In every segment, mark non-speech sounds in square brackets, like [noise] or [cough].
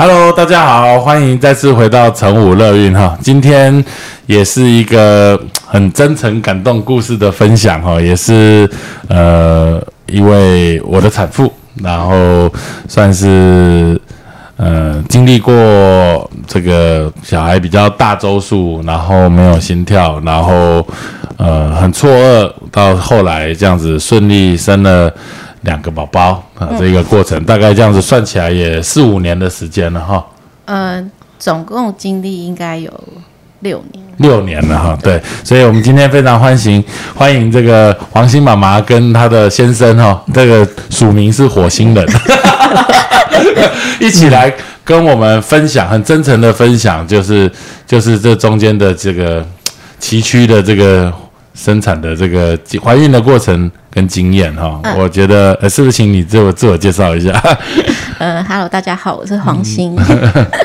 Hello，大家好，欢迎再次回到成武乐运哈。今天也是一个很真诚感动故事的分享哈，也是呃一位我的产妇，然后算是呃经历过这个小孩比较大周数，然后没有心跳，然后呃很错愕，到后来这样子顺利生了。两个宝宝啊，这个过程大概这样子算起来也四五年的时间了哈。嗯，总共经历应该有六年。六年了哈，对，所以我们今天非常欢迎欢迎这个黄鑫妈妈跟她的先生哈，这个署名是火星人，[laughs] 一起来跟我们分享，很真诚的分享，就是就是这中间的这个崎岖的这个。生产的这个怀孕的过程跟经验哈，我觉得呃，是不是请你自我自我介绍一下？[laughs] 呃，Hello，大家好，我是黄鑫，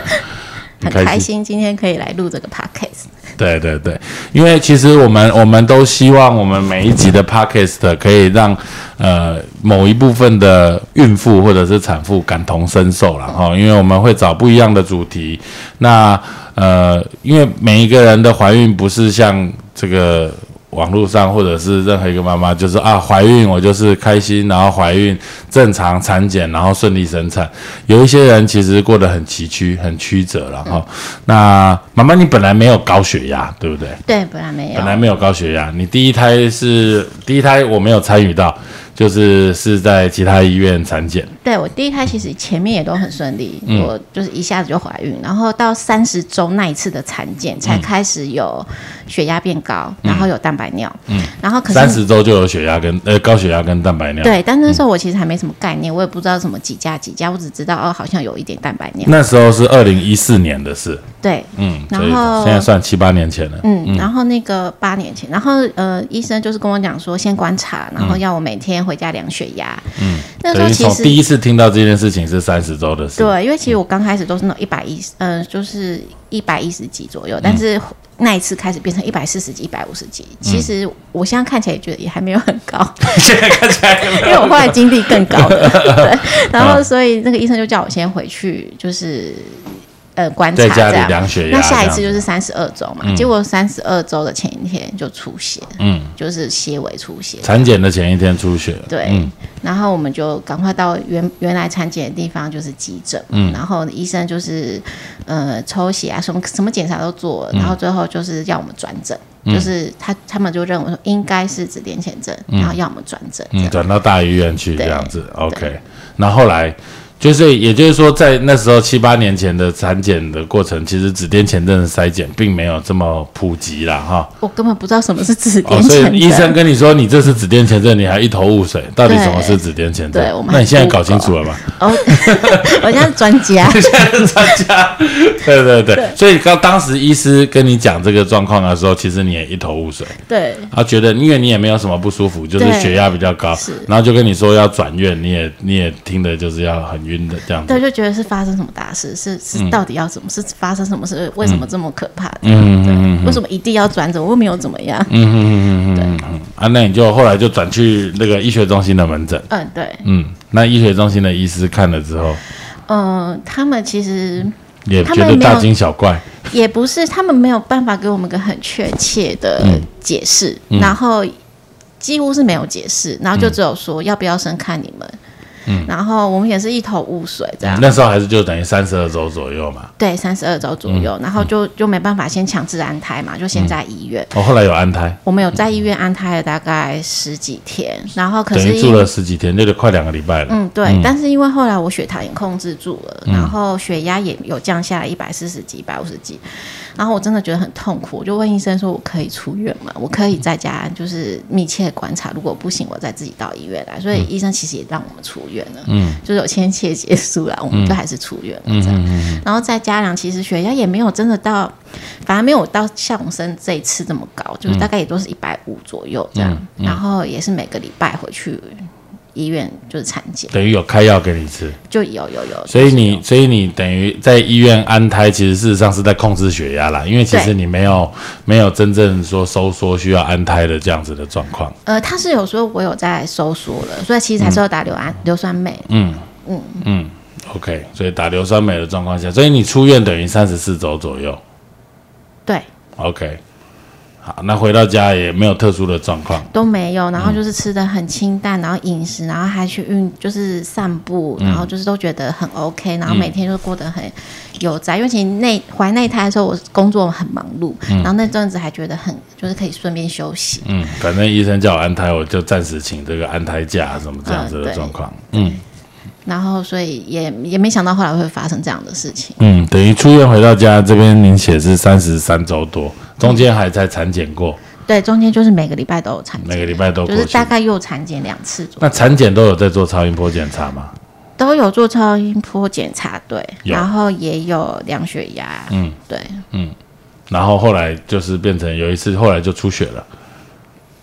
[laughs] 很开心今天可以来录这个 Podcast。对对对，因为其实我们我们都希望我们每一集的 Podcast 可以让呃某一部分的孕妇或者是产妇感同身受了哈，因为我们会找不一样的主题。那呃，因为每一个人的怀孕不是像这个。网络上或者是任何一个妈妈，就是啊，怀孕我就是开心，然后怀孕正常产检，然后顺利生产。有一些人其实过得很崎岖、很曲折了哈。那妈妈，你本来没有高血压，对不对？对，本来没有。本来没有高血压，你第一胎是第一胎，我没有参与到。就是是在其他医院产检。对我第一胎其实前面也都很顺利，我就是一下子就怀孕，然后到三十周那一次的产检才开始有血压变高，然后有蛋白尿。嗯，然后可是三十周就有血压跟呃高血压跟蛋白尿。对，但那时候我其实还没什么概念，我也不知道什么几加几加，我只知道哦好像有一点蛋白尿。那时候是二零一四年的事。对，嗯，然后现在算七八年前了。嗯，然后那个八年前，然后呃医生就是跟我讲说先观察，然后要我每天。回家量血压，嗯，那时候其实第一次听到这件事情是三十周的事，对，因为其实我刚开始都是那一百一十，嗯，就是一百一十几左右，但是那一次开始变成一百四十几、一百五十几，其实我现在看起来也觉得也还没有很高，现在看起来，因为我后来经历更高的，[laughs] 对，然后所以那个医生就叫我先回去，就是。呃，观察这样，那下一次就是三十二周嘛。结果三十二周的前一天就出血，嗯，就是纤维出血。产检的前一天出血，对。然后我们就赶快到原原来产检的地方，就是急诊。嗯，然后医生就是呃抽血啊，什么什么检查都做，然后最后就是要我们转诊，就是他他们就认为说应该是紫癜前症，然后要我们转诊，嗯，转到大医院去这样子。OK，那后来。就是，也就是说，在那时候七八年前的产检的过程，其实紫癜前症的筛检并没有这么普及了哈。我根本不知道什么是紫癜前症。所以医生跟你说你这是紫癜前症，你还一头雾水，到底什么是紫癜前症？对，那你现在搞清楚了吗？哦，[laughs] 我现在专家，现在是专家。[laughs] [laughs] 对对对，所以刚当时医师跟你讲这个状况的时候，其实你也一头雾水。对，他觉得因为你也没有什么不舒服，就是血压比较高，然后就跟你说要转院，你也你也听的就是要很晕的。这样对，就觉得是发生什么大事，是是到底要怎么是发生什么事？为什么这么可怕？嗯嗯嗯，为什么一定要转诊？我又没有怎么样。嗯嗯嗯嗯嗯，啊，那你就后来就转去那个医学中心的门诊。嗯，对。嗯，那医学中心的医师看了之后，嗯，他们其实也觉得大惊小怪，也不是，他们没有办法给我们个很确切的解释，然后几乎是没有解释，然后就只有说要不要生看你们。嗯，然后我们也是一头雾水这样。那时候还是就等于三十二周左右嘛。对，三十二周左右，然后就就没办法先强制安胎嘛，就先在医院。哦，后来有安胎。我们有在医院安胎了大概十几天，然后可是住了十几天，那就快两个礼拜了。嗯，对。但是因为后来我血糖也控制住了，然后血压也有降下来一百四十几、一百五十几。然后我真的觉得很痛苦，我就问医生说：“我可以出院吗？我可以在家就是密切观察，如果不行，我再自己到医院来。”所以医生其实也让我们出院了，嗯，就是有签切结束了，我们就还是出院了这样。然后再加上其实血压也没有真的到，反而没有到像永生这一次这么高，就是大概也都是一百五左右这样。然后也是每个礼拜回去。医院就是产检，等于有开药给你吃，就有有有。所以你所以你等于在医院安胎，其实事实上是在控制血压啦，因为其实你没有没有真正说收缩需要安胎的这样子的状况。呃，他是有说我有在收缩了，所以其实还是要打硫胺硫酸镁。嗯嗯嗯，OK，所以打硫酸镁的状况下，所以你出院等于三十四周左右。对，OK。好，那回到家也没有特殊的状况，都没有。然后就是吃的很清淡，然后饮食，然后还去运，就是散步，然后就是都觉得很 OK。然后每天就过得很有在，因为其实内怀内胎的时候，我工作很忙碌，然后那阵子还觉得很就是可以顺便休息。嗯，反正医生叫我安胎，我就暂时请这个安胎假，什么这样子的状况。嗯。然后，所以也也没想到后来会发生这样的事情。嗯，等于出院回到家这边，您写是三十三周多。中间还在产检过，对，中间就是每个礼拜都有产检，每个礼拜都就是大概又产检两次。那产检都有在做超音波检查吗？都有做超音波检查，对，然后也有量血压，嗯，对，嗯，然后后来就是变成有一次，后来就出血了。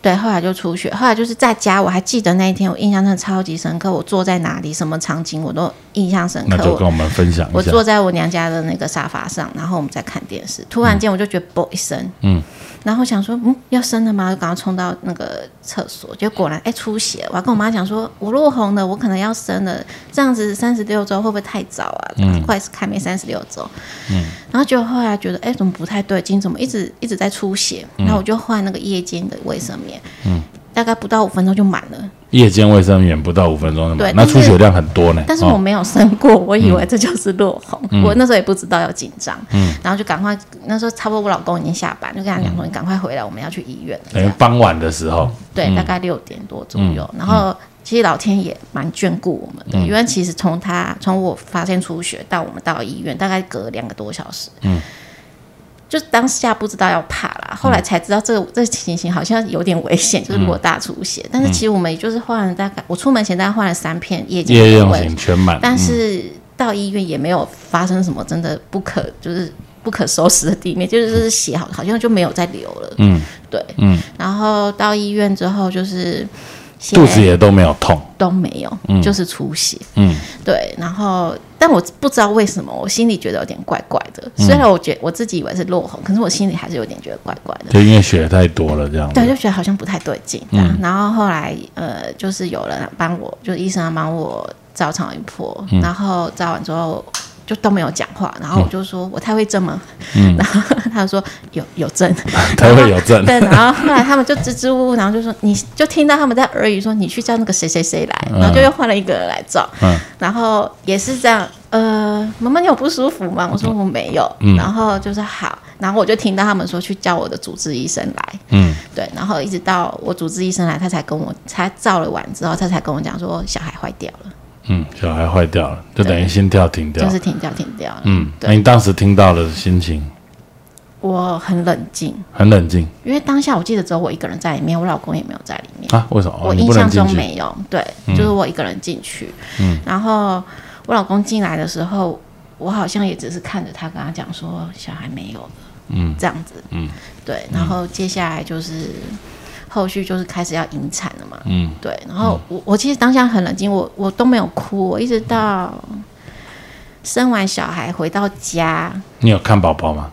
对，后来就出血，后来就是在家，我还记得那一天，我印象真的超级深刻。我坐在哪里，什么场景，我都印象深刻。那就跟我们分享一下。我坐在我娘家的那个沙发上，然后我们在看电视，突然间我就觉得啵一声，嗯。然后想说，嗯，要生了吗？就赶快冲到那个厕所，就果然，哎，出血。我还跟我妈讲说，我落红了，我可能要生了。这样子三十六周会不会太早啊？嗯，快开没三十六周。嗯，然后就后来觉得，哎，怎么不太对劲？怎么一直一直在出血？然后我就换那个夜间的卫生棉。嗯。大概不到五分钟就满了。夜间卫生棉不到五分钟就满，那出血量很多呢。但是我没有生过，我以为这就是落红，我那时候也不知道要紧张，嗯，然后就赶快，那时候差不多我老公已经下班，就跟他讲说：“你赶快回来，我们要去医院。”等于傍晚的时候，对，大概六点多左右。然后其实老天也蛮眷顾我们的，因为其实从他从我发现出血到我们到医院，大概隔两个多小时，嗯。就当下不知道要怕啦，后来才知道这个这情形好像有点危险，就是如果大出血。但是其实我们也就是换了大概，我出门前大概换了三片夜间夜用型全满，但是到医院也没有发生什么真的不可就是不可收拾的地面，就是血好好像就没有再流了。嗯，对，嗯，然后到医院之后就是。肚子也都没有痛，都没有，就是出血。嗯，对。然后，但我不知道为什么，我心里觉得有点怪怪的。虽然我觉我自己以为是落红，可是我心里还是有点觉得怪怪的。就因为血太多了，这样。对，就觉得好像不太对劲。嗯。然后后来，呃，就是有人帮我，就医生帮我照超音波，然后照完之后。就都没有讲话，然后我就说：“我太会震吗？”嗯，然后他说：“有有震，[laughs] 太会有震。”对，然后后来他们就支支吾吾，然后就说：“你就听到他们在耳语说，你去叫那个谁谁谁来。”然后就又换了一个人来照，嗯，然后也是这样。呃，妈妈你有不舒服吗？我说我没有。嗯，然后就是好，然后我就听到他们说去叫我的主治医生来。嗯，对，然后一直到我主治医生来，他才跟我才照了完之后，他才跟我讲说小孩坏掉了。嗯，小孩坏掉了，就等于心跳停掉，就是停掉停掉了。嗯，那你当时听到的心情？我很冷静，很冷静，因为当下我记得只有我一个人在里面，我老公也没有在里面啊？为什么？我印象中没有，对，就是我一个人进去。嗯，然后我老公进来的时候，我好像也只是看着他，跟他讲说小孩没有了，嗯，这样子，嗯，对，然后接下来就是。后续就是开始要引产了嘛，嗯，对，然后我我其实当下很冷静，我我都没有哭，我一直到生完小孩回到家，你有看宝宝吗？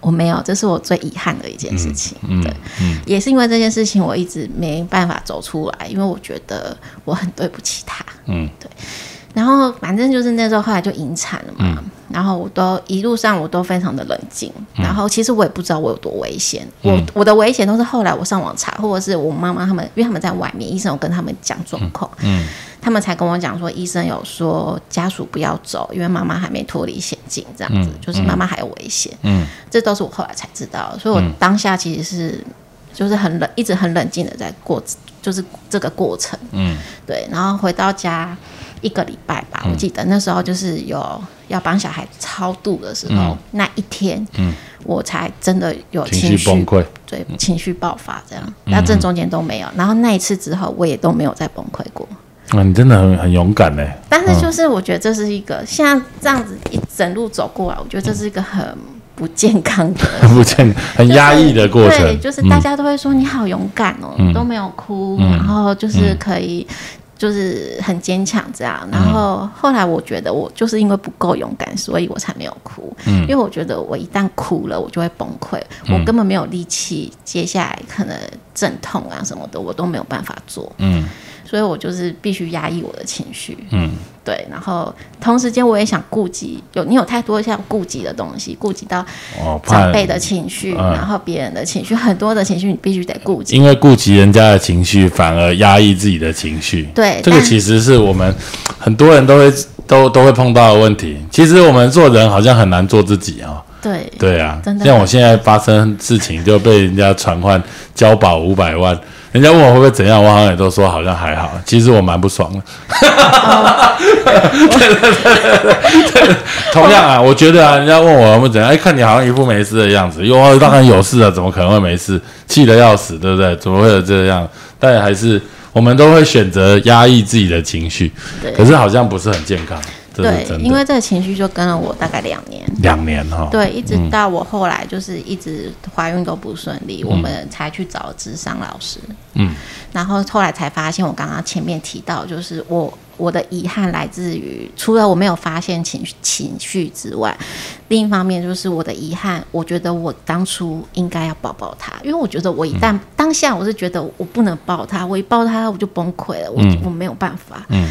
我没有，这是我最遗憾的一件事情，对，也是因为这件事情，我一直没办法走出来，因为我觉得我很对不起他，嗯，对。然后反正就是那时候，后来就引产了嘛。然后我都一路上我都非常的冷静。然后其实我也不知道我有多危险。我我的危险都是后来我上网查，或者是我妈妈他们，因为他们在外面，医生有跟他们讲状况，嗯，他们才跟我讲说，医生有说家属不要走，因为妈妈还没脱离险境，这样子就是妈妈还有危险。嗯，这都是我后来才知道。所以我当下其实是就是很冷，一直很冷静的在过，就是这个过程。嗯，对。然后回到家。一个礼拜吧，我记得那时候就是有要帮小孩超度的时候，那一天，我才真的有情情绪崩溃，对情绪爆发这样，那正中间都没有。然后那一次之后，我也都没有再崩溃过。啊，你真的很很勇敢呢。但是就是我觉得这是一个现在这样子一整路走过来，我觉得这是一个很不健康的、[laughs] 很不健很压抑的过程。对，就是大家都会说你好勇敢哦，都没有哭，然后就是可以。就是很坚强这样，然后后来我觉得我就是因为不够勇敢，所以我才没有哭。嗯，因为我觉得我一旦哭了，我就会崩溃，我根本没有力气，接下来可能阵痛啊什么的，我都没有办法做。嗯。所以我就是必须压抑我的情绪，嗯，对，然后同时间我也想顾及有你有太多像顾及的东西，顾及到长辈的情绪，然后别人的情绪，很多的情绪你必须得顾及，因为顾及人家的情绪，反而压抑自己的情绪，对，这个其实是我们很多人都会都都会碰到的问题。其实我们做人好像很难做自己啊，对，对啊，像我现在发生事情就被人家传唤交保五百万。人家问我会不会怎样，我好像也都说好像还好。其实我蛮不爽的。同样啊，我觉得啊，人家问我会怎样，哎，看你好像一副没事的样子。有，当然有事啊，怎么可能会没事？气得要死，对不对？怎么会有这样？但还是我们都会选择压抑自己的情绪，可是好像不是很健康。对，因为这个情绪就跟了我大概两年，两年哈。对，一直到我后来就是一直怀孕都不顺利，我们才去找智商老师。嗯，然后后来才发现，我刚刚前面提到，就是我我的遗憾来自于，除了我没有发现情绪情绪之外，另一方面就是我的遗憾，我觉得我当初应该要抱抱他，因为我觉得我一旦当下我是觉得我不能抱他，我一抱他我就崩溃了，我我没有办法。嗯。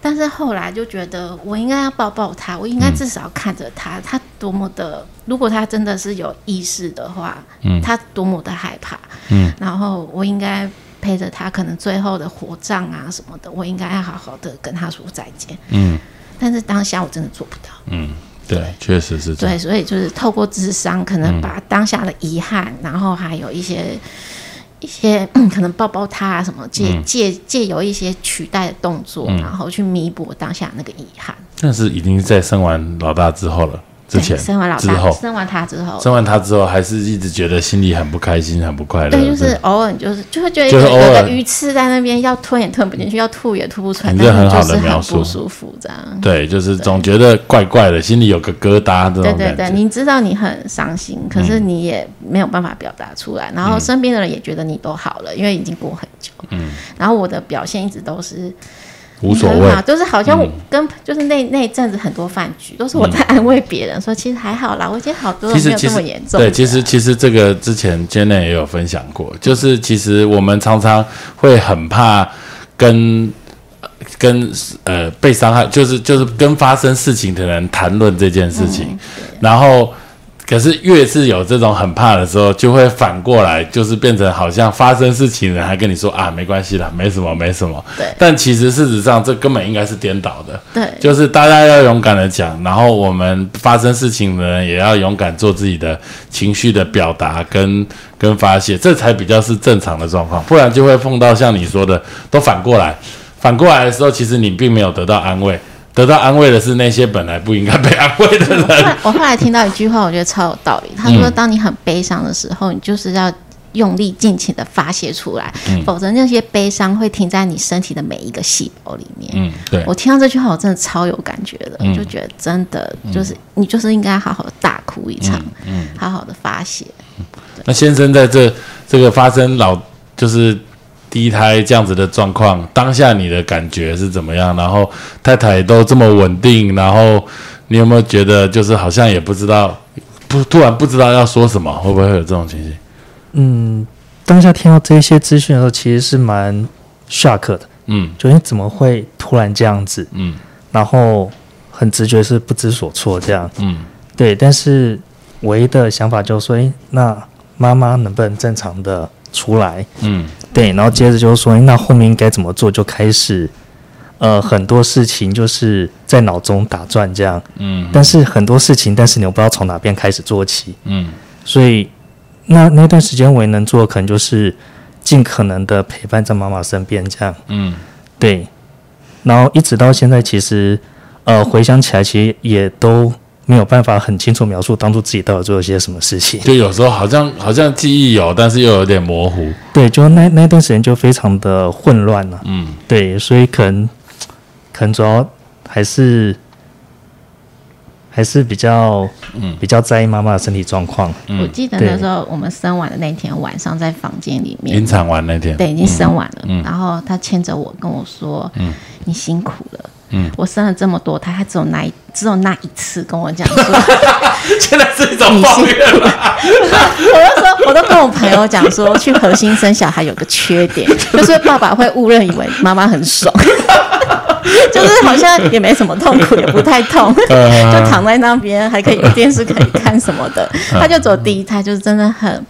但是后来就觉得，我应该要抱抱他，我应该至少看着他，他多么的，如果他真的是有意识的话，嗯，他多么的害怕，嗯，然后我应该陪着他，可能最后的火葬啊什么的，我应该要好好的跟他说再见，嗯，但是当下我真的做不到，嗯，对，确实是这样，对，所以就是透过智商，可能把当下的遗憾，然后还有一些。一些可能抱抱他啊，什么借借借由一些取代的动作，然后去弥补当下那个遗憾。但是已经在生完老大之后了。之前生完老大，生完他之后，生完他之后，还是一直觉得心里很不开心，很不快乐。对，就是偶尔就是就会觉得有个鱼刺在那边，要吞也吞不进去，要吐也吐不出来，这很好的描述，不舒服这样。对，就是总觉得怪怪的，心里有个疙瘩这种对对对，你知道你很伤心，可是你也没有办法表达出来，然后身边的人也觉得你都好了，因为已经过很久。嗯。然后我的表现一直都是。无所谓，就是好像我跟就是那那一阵子很多饭局，都是我在安慰别人 [laughs] 说，其实还好啦，我今天好多没有这么严重。对，其实其实这个之前 Jenny 也有分享过，就是其实我们常常会很怕跟跟呃被伤害，就是就是跟发生事情的人谈论这件事情，然后。可是越是有这种很怕的时候，就会反过来，就是变成好像发生事情人还跟你说啊，没关系啦，没什么，没什么。对。但其实事实上，这根本应该是颠倒的。对。就是大家要勇敢的讲，然后我们发生事情的人也要勇敢做自己的情绪的表达跟跟发泄，这才比较是正常的状况。不然就会碰到像你说的，都反过来，反过来的时候，其实你并没有得到安慰。得到安慰的是那些本来不应该被安慰的人。[laughs] 我后来听到一句话，我觉得超有道理。他说：“当你很悲伤的时候，你就是要用力尽情的发泄出来，否则那些悲伤会停在你身体的每一个细胞里面。”嗯，对。我听到这句话，我真的超有感觉的，就觉得真的就是你就是应该好好的大哭一场，嗯，好好的发泄。那先生在这这个发生老就是。第一胎这样子的状况，当下你的感觉是怎么样？然后太太都这么稳定，然后你有没有觉得就是好像也不知道，不突然不知道要说什么，会不会有这种情形？嗯，当下听到这些资讯的时候，其实是蛮 shock 的。嗯，就你怎么会突然这样子？嗯，然后很直觉是不知所措这样。嗯，对，但是唯一的想法就是说，哎，那妈妈能不能正常的出来？嗯。对，然后接着就是说，那后面应该怎么做？就开始，呃，很多事情就是在脑中打转这样。嗯。但是很多事情，但是你又不知道从哪边开始做起。嗯。所以，那那段时间我能做，可能就是尽可能的陪伴在妈妈身边这样。嗯。对。然后一直到现在，其实，呃，回想起来，其实也都没有办法很清楚描述当初自己到底做了些什么事情。就有时候好像好像记忆有，但是又有点模糊。对，就那那段时间就非常的混乱了。嗯，对，所以可能可能主要还是还是比较嗯比较在意妈妈的身体状况。我记得那时候我们生完的那天晚上，在房间里面引产完那天，对，已经生完了。然后他牵着我跟我说：“嗯，你辛苦了。”嗯，我生了这么多胎，他只有那一只有那一次跟我讲说，[laughs] 现在是一种抱怨了。我就说，我都跟我朋友讲说，去核心生小孩有个缺点，[laughs] 就是爸爸会误认以为妈妈很爽，[laughs] 就是好像也没什么痛苦，也不太痛，就躺在那边还可以有电视可以看什么的。他就走第一胎，就是真的很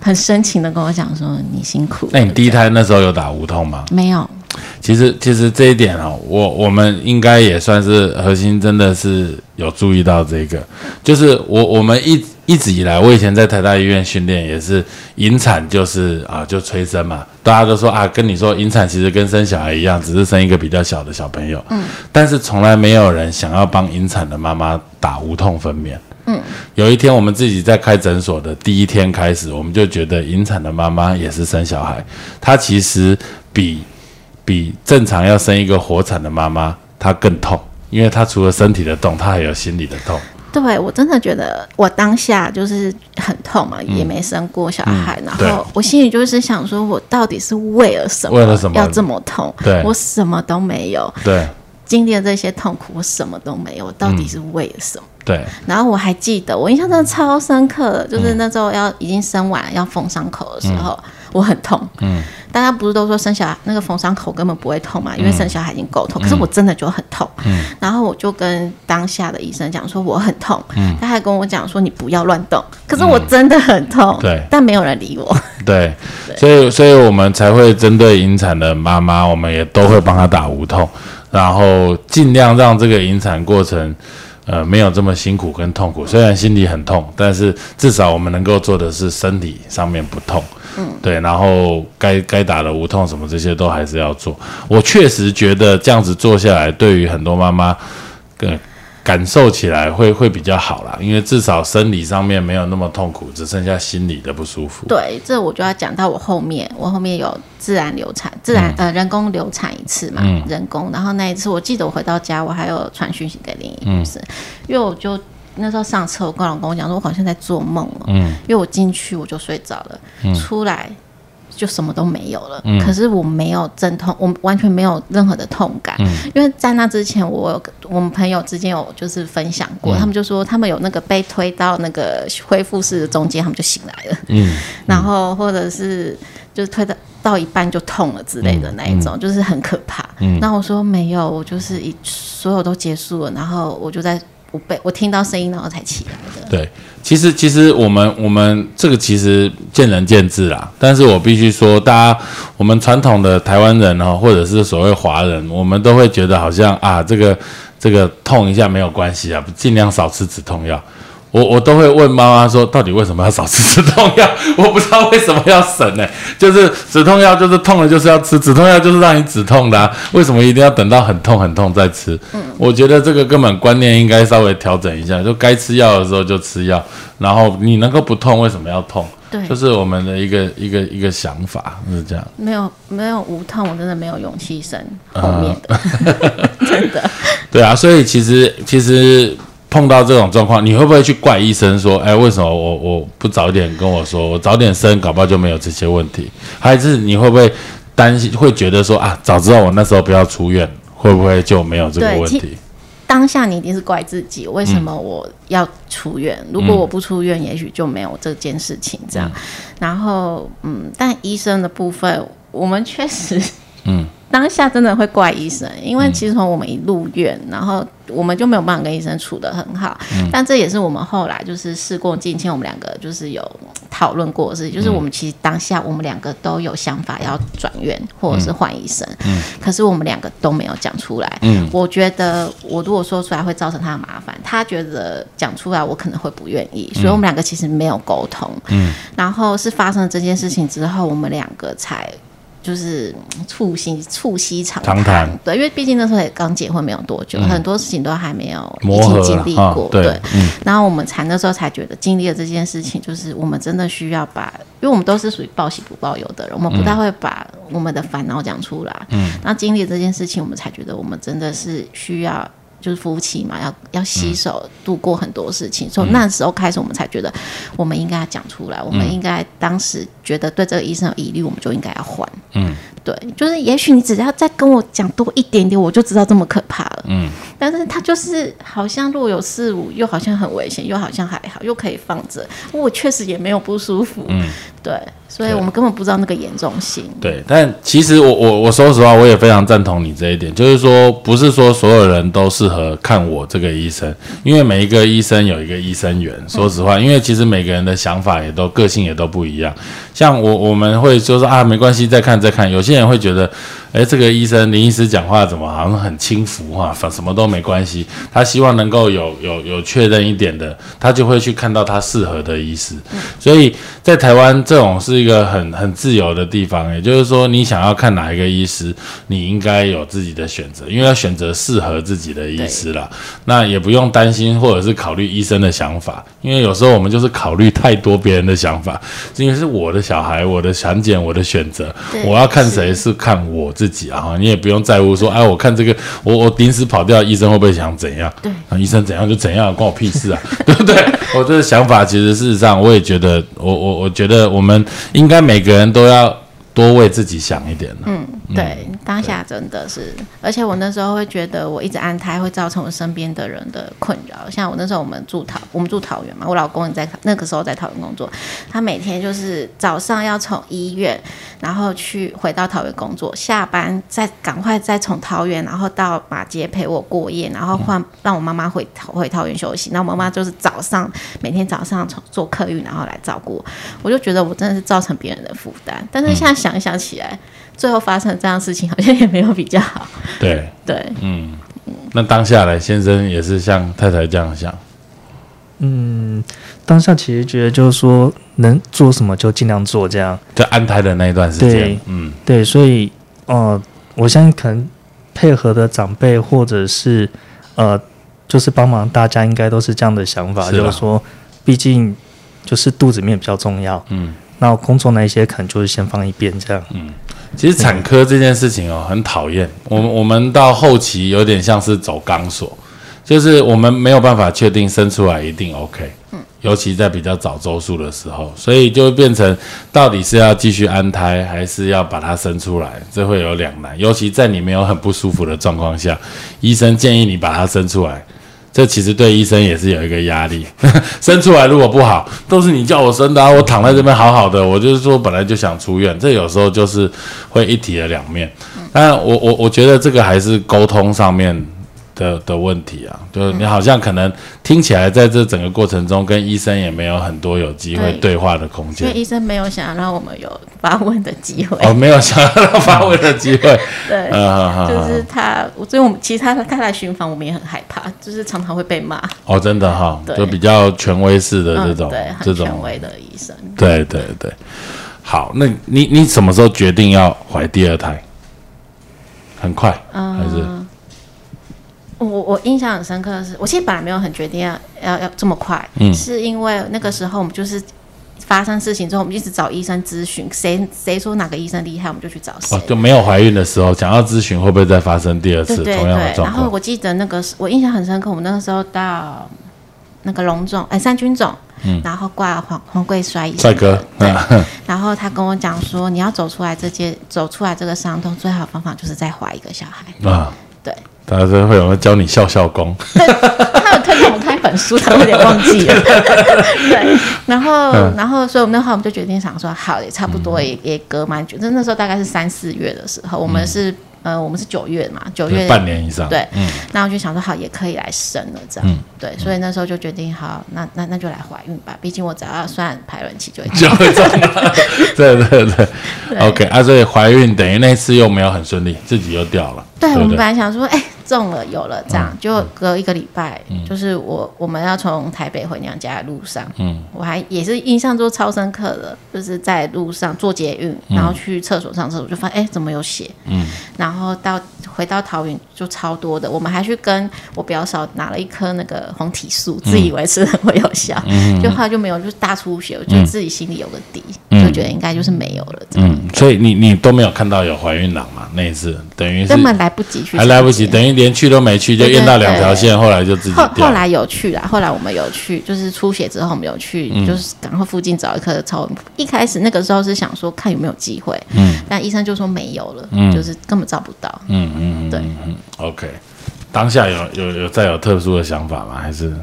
很深情的跟我讲说，你辛苦。那你第一胎那时候有打无痛吗？没有。其实，其实这一点哦，我我们应该也算是核心，真的是有注意到这个。就是我我们一一直以来，我以前在台大医院训练也是引产，就是啊，就催生嘛。大家都说啊，跟你说引产其实跟生小孩一样，只是生一个比较小的小朋友。嗯。但是从来没有人想要帮引产的妈妈打无痛分娩。嗯。有一天我们自己在开诊所的第一天开始，我们就觉得引产的妈妈也是生小孩，她其实比。比正常要生一个活产的妈妈，她更痛，因为她除了身体的痛，她还有心理的痛。对我真的觉得，我当下就是很痛嘛，也没生过小孩，然后我心里就是想说，我到底是为了什么？为了什么要这么痛？对，我什么都没有。对，经历了这些痛苦，我什么都没有，我到底是为了什么？对。然后我还记得，我印象真的超深刻的，就是那时候要已经生完要缝伤口的时候。我很痛，嗯，大家不是都说生小孩那个缝伤口根本不会痛嘛，因为生小孩已经够痛，可是我真的就很痛，嗯，然后我就跟当下的医生讲说我很痛，嗯，他还跟我讲说你不要乱动，可是我真的很痛，对，但没有人理我，[laughs] 对，所以所以我们才会针对引产的妈妈，我们也都会帮她打无痛，然后尽量让这个引产过程。呃，没有这么辛苦跟痛苦，虽然心里很痛，但是至少我们能够做的是身体上面不痛，嗯，对，然后该该打的无痛什么这些都还是要做。我确实觉得这样子做下来，对于很多妈妈，更。感受起来会会比较好啦，因为至少生理上面没有那么痛苦，只剩下心理的不舒服。对，这我就要讲到我后面，我后面有自然流产，自然呃人工流产一次嘛，人工。然后那一次我记得我回到家，我还有传讯息给女生，因为我就那时候上车，我跟老公讲说，我好像在做梦了，嗯，因为我进去我就睡着了，出来。就什么都没有了，可是我没有阵痛，我完全没有任何的痛感，因为在那之前，我我们朋友之间有就是分享过，他们就说他们有那个被推到那个恢复室的中间，他们就醒来了，嗯，[laughs] 然后或者是就是推到到一半就痛了之类的那一种，就是很可怕。嗯。那我说没有，我就是一所有都结束了，然后我就在。我被我听到声音，然后才起来的。对，其实其实我们我们这个其实见仁见智啦。但是我必须说，大家我们传统的台湾人哦，或者是所谓华人，我们都会觉得好像啊，这个这个痛一下没有关系啊，尽量少吃止痛药。我我都会问妈妈说，到底为什么要少吃止痛药？[laughs] 我不知道为什么要省呢？就是止痛药就是痛了就是要吃，止痛药就是让你止痛的，为什么一定要等到很痛很痛再吃？嗯，我觉得这个根本观念应该稍微调整一下，就该吃药的时候就吃药，然后你能够不痛，为什么要痛？对，就是我们的一个一个一个想法是这样。没有没有无痛，我真的没有勇气生后面的，[laughs] 真的。[laughs] 对啊，所以其实其实。碰到这种状况，你会不会去怪医生说：“哎，为什么我我不早点跟我说，我早点生，搞不好就没有这些问题？”还是你会不会担心，会觉得说：“啊，早知道我那时候不要出院，会不会就没有这个问题？”当下你一定是怪自己，为什么我要出院？如果我不出院，也许就没有这件事情这样。然后，嗯，但医生的部分，我们确实，嗯。当下真的会怪医生，因为其实从我们一入院，然后我们就没有办法跟医生处得很好。但这也是我们后来就是事过境迁，我们两个就是有讨论过的事情，就是我们其实当下我们两个都有想法要转院或者是换医生，可是我们两个都没有讲出来。我觉得我如果说出来会造成他的麻烦，他觉得讲出来我可能会不愿意，所以我们两个其实没有沟通。然后是发生了这件事情之后，我们两个才。就是嗯促膝促膝长长谈对，因为毕竟那时候也刚结婚没有多久，很多事情都还没有经历过，啊对对。嗯然后我们才那时候才觉得经历了这件事情，就是我们真的需要把，因为我们都是属于报喜不报忧的人，我们不太会把我们的烦恼讲出来。嗯，然后经历了这件事情，我们才觉得我们真的是需要。就是夫妻嘛，要要携手度过很多事情。从那时候开始，我们才觉得我们应该要讲出来。我们应该当时觉得对这个医生有疑虑，我们就应该要换。嗯，对，就是也许你只要再跟我讲多一点点，我就知道这么可怕了。嗯，但是他就是好像若有似无，又好像很危险，又好像还好，又可以放着。我确实也没有不舒服。嗯，对，所以我们根本不知道那个严重性。对，但其实我我我说实话，我也非常赞同你这一点，就是说，不是说所有人都适合看我这个医生，因为每一个医生有一个医生缘。说实话，因为其实每个人的想法也都个性也都不一样。像我我们会就是啊，没关系，再看再看。有些人会觉得，哎，这个医生林医师讲话怎么好像很轻浮哈、反什么都没关系。他希望能够有有有确认一点的，他就会去看到他适合的医师。所以在台湾这种是一个很很自由的地方，也就是说，你想要看哪一个医师，你应该有自己的选择，因为要选择适合自己的医师啦。那也不用担心或者是考虑医生的想法，因为有时候我们就是考虑太多别人的想法，因为是我的小孩、我的产检、我的选择，我要看谁是看我自己啊，你也不用在乎说，哎，我看这个，我我临时跑掉，医生会不会想怎样？对啊，医生怎样就怎样，关我屁事啊，[laughs] 对不对？我这个想法其实事实上，我也觉得，我我我觉得我们应该每个人都要多为自己想一点了。嗯，对，当下真的是，而且我那时候会觉得我一直安胎会造成我身边的人的困扰。像我那时候我们住桃，我们住桃园嘛，我老公也在那个时候在桃园工作，他每天就是早上要从医院，然后去回到桃园工作，下班再赶快再从桃园，然后到马街陪我过夜，然后换让我妈妈回桃回桃园休息。那我妈妈就是早上每天早上从坐客运然后来照顾我，我就觉得我真的是造成别人的负担。但是现在想一想起来。最后发生这样的事情，好像也没有比较好。对，对，嗯那当下来先生也是像太太这样想，嗯，当下其实觉得就是说能做什么就尽量做，这样。就安胎的那一段时间。对，嗯。对，所以呃，我相信可能配合的长辈或者是呃，就是帮忙大家应该都是这样的想法，就是说，毕竟就是肚子里面比较重要，嗯。那工作那一些可能就是先放一边这样。嗯其实产科这件事情哦，很讨厌。我们我们到后期有点像是走钢索，就是我们没有办法确定生出来一定 OK。嗯，尤其在比较早周数的时候，所以就会变成到底是要继续安胎，还是要把它生出来，这会有两难。尤其在你没有很不舒服的状况下，医生建议你把它生出来。这其实对医生也是有一个压力，[laughs] 生出来如果不好，都是你叫我生的啊！我躺在这边好好的，我就是说本来就想出院，这有时候就是会一体的两面。但我我我觉得这个还是沟通上面的的问题啊，就是你好像可能听起来在这整个过程中跟医生也没有很多有机会对。对话的空间，因为医生没有想要让我们有发问的机会。哦，没有想要让发问的机会，[laughs] 对，呃，就是他，所以我们其实他他来巡访，我们也很害怕，就是常常会被骂。哦，真的哈，对。就比较权威式的这嗯，种对，这种。很权威的医生。对对对，好，那你你什么时候决定要怀第二胎？很快，还是？嗯，我我印象很深刻的是，我其实本来没有很决定要要要这么快，嗯是因为那个时候我们就是发生事情之后，我们一直找医生咨询，谁谁说哪个医生厉害，我们就去找谁。哦，就没有怀孕的时候，想要咨询会不会再发生第二次同样的，状况？然后我记得那个是我印象很深刻，我们那个时候到那个龙总哎三军总，然后挂黄黄贵帅医生，嗯帅哥，[laughs] 然后他跟我讲说，你要走出来这件走出来这个伤痛，最好的方法就是再怀一个小孩。啊，对，大家会有人教你笑笑功，他有推荐我看一本书，他有点忘记了。[laughs] 对，然后，嗯。然后，所以我们那会儿我们就决定想说，好，也差不多也也隔蛮久，就那时候大概是三四月的时候，我们是、呃，我们是九月嘛，九月嗯半年以上，对嗯，那我就想说，好，也可以来生了，这样。嗯。对，所以那时候就决定，好，那那那就来怀孕吧，毕竟我只要算排卵期就会就会中。了，对对对。对，OK 啊，所以怀孕等于那次又没有很顺利，自己又掉了，对，我们本？来想说，哎、中了，有了，这样就隔一个礼拜，就是我我们要从台北回娘家的路上，嗯，我还也是印象中超深刻的，就是在路上坐捷运，然后去厕所上厕所，就发现哎怎么有血，嗯，然后到回到桃园就超多的，我们还去跟我表嫂拿了一颗那个黄体素，自以为是很会有效，就后来就没有，就是大出血，我觉得自己心里有个底，就觉得应该就是没有了，嗯，所以你你都没有看到有怀孕囊嘛？那一次等于根本来不及去，还来不及，等于连去都没去，就验到两条线，后来就自己后后来有去啦，后来我们有去，就是出血之后我们有去，就是赶快附近找一颗超音一开始那个时候是想说看有没有机会，嗯，但医生就说没有了，嗯，就是根本找不到，嗯嗯，对，嗯，OK，当下有有有再有特殊的想法吗？还是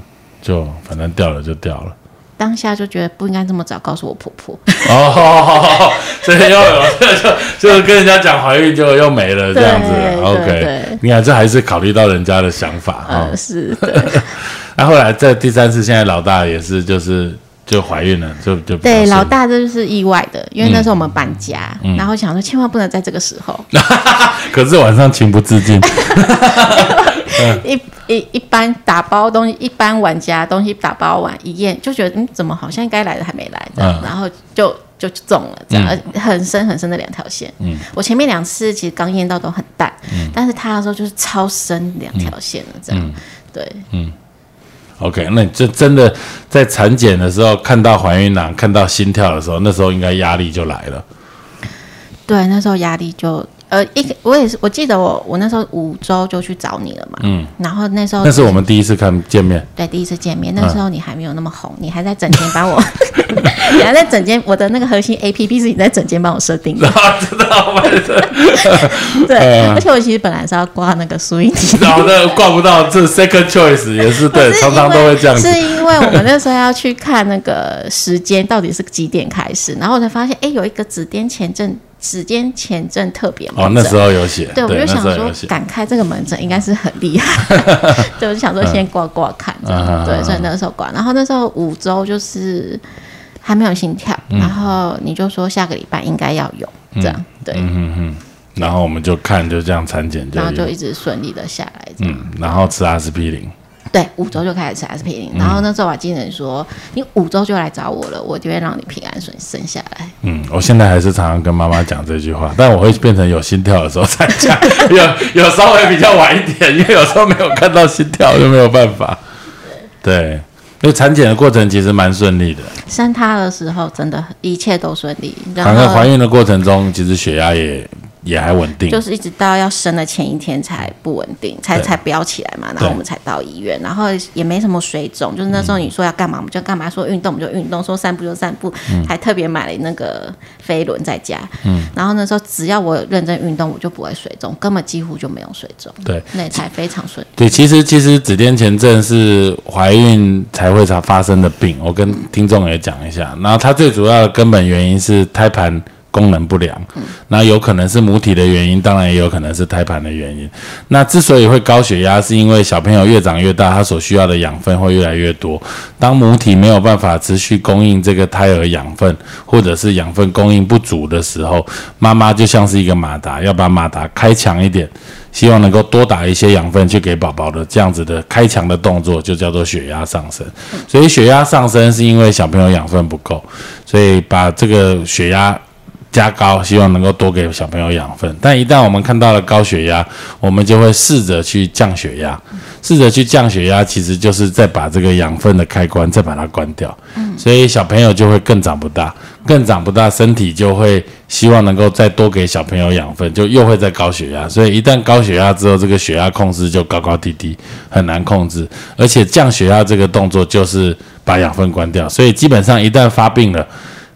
就反正掉了就掉了？当下就觉得不应该这么早告诉我婆婆。哦，所以又有就就是跟人家讲怀孕就又没了这样子，OK，你看这还是考虑到人家的想法啊，是。[laughs] 那后来在第三次，现在老大也是就是就怀孕了，就就对老大这就是意外的，因为那时候我们搬家，然后想说千万不能在这个时候，[laughs] 可是晚上情不自禁。[laughs] 一一一般打包东西，一般玩家东西打包完一验，就觉得嗯，怎么好像该来的还没来这样，然后就就中了这样，很深很深的两条线。嗯，我前面两次其实刚验到都很淡，嗯，但是他的时候就是超深两条线了这样，对，嗯，OK，那你就真的在产检的时候看到怀孕囊，看到心跳的时候，那时候应该压力就来了。对，那时候压力就。呃，一我也是，我记得我我那时候五周就去找你了嘛，嗯，然后那时候那是我们第一次看见面，对，第一次见面，那时候你还没有那么红，你还在整天帮我，[laughs] 你还在整间我的那个核心 A P P 是你在整间帮我设定的，[laughs] 知道吗？[laughs] 对，而且我其实本来是要挂那个苏音提，然后那挂不到，这 second choice 也是对，常常都会这样，是因为我们那时候要去看那个时间到底是几点开始，然后我才发现，哎，有一个紫癜前症。指尖前症特别哦，那时候有写，对，我就想说，敢开这个门诊应该是很厉害，[laughs] 对，我就想说先挂挂看，对，所以那时候挂。然后那时候五周就是还没有心跳，然后你就说下个礼拜应该要有这样，对，嗯嗯，然后我们就看就这样产检，然后就一直顺利的下来，嗯，然后吃阿司匹林。对，五周就开始吃 S P 零，然后那时候我经人说，你五周就来找我了，我就会让你平安顺生下来。嗯，我现在还是常常跟妈妈讲这句话，但我会变成有心跳的时候才讲，[laughs] 有有稍微比较晚一点，因为有时候没有看到心跳就没有办法。对，因为产检的过程其实蛮顺利的，生他的时候真的一切都顺利，然后怀孕的过程中其实血压也。也还稳定，就是一直到要生的前一天才不稳定，才才飙起来嘛，然后我们才到医院，然后也没什么水肿，就是那时候你说要干嘛我们就干嘛，说运动我们就运动，说散步就散步，还特别买了那个飞轮在家，嗯，然后那时候只要我认真运动，我就不会水肿，根本几乎就没有水肿，对，那才非常顺。对，其实其实子痫前症是怀孕才会才发生的病，我跟听众也讲一下，然后它最主要的根本原因是胎盘。功能不良，那有可能是母体的原因，当然也有可能是胎盘的原因。那之所以会高血压，是因为小朋友越长越大，他所需要的养分会越来越多。当母体没有办法持续供应这个胎儿养分，或者是养分供应不足的时候，妈妈就像是一个马达，要把马达开强一点，希望能够多打一些养分去给宝宝的这样子的开强的动作，就叫做血压上升。所以血压上升是因为小朋友养分不够，所以把这个血压。加高，希望能够多给小朋友养分。但一旦我们看到了高血压，我们就会试着去降血压，试着去降血压，其实就是再把这个养分的开关再把它关掉。嗯，所以小朋友就会更长不大，更长不大，身体就会希望能够再多给小朋友养分，就又会再高血压。所以一旦高血压之后，这个血压控制就高高低低，很难控制。而且降血压这个动作就是把养分关掉，所以基本上一旦发病了。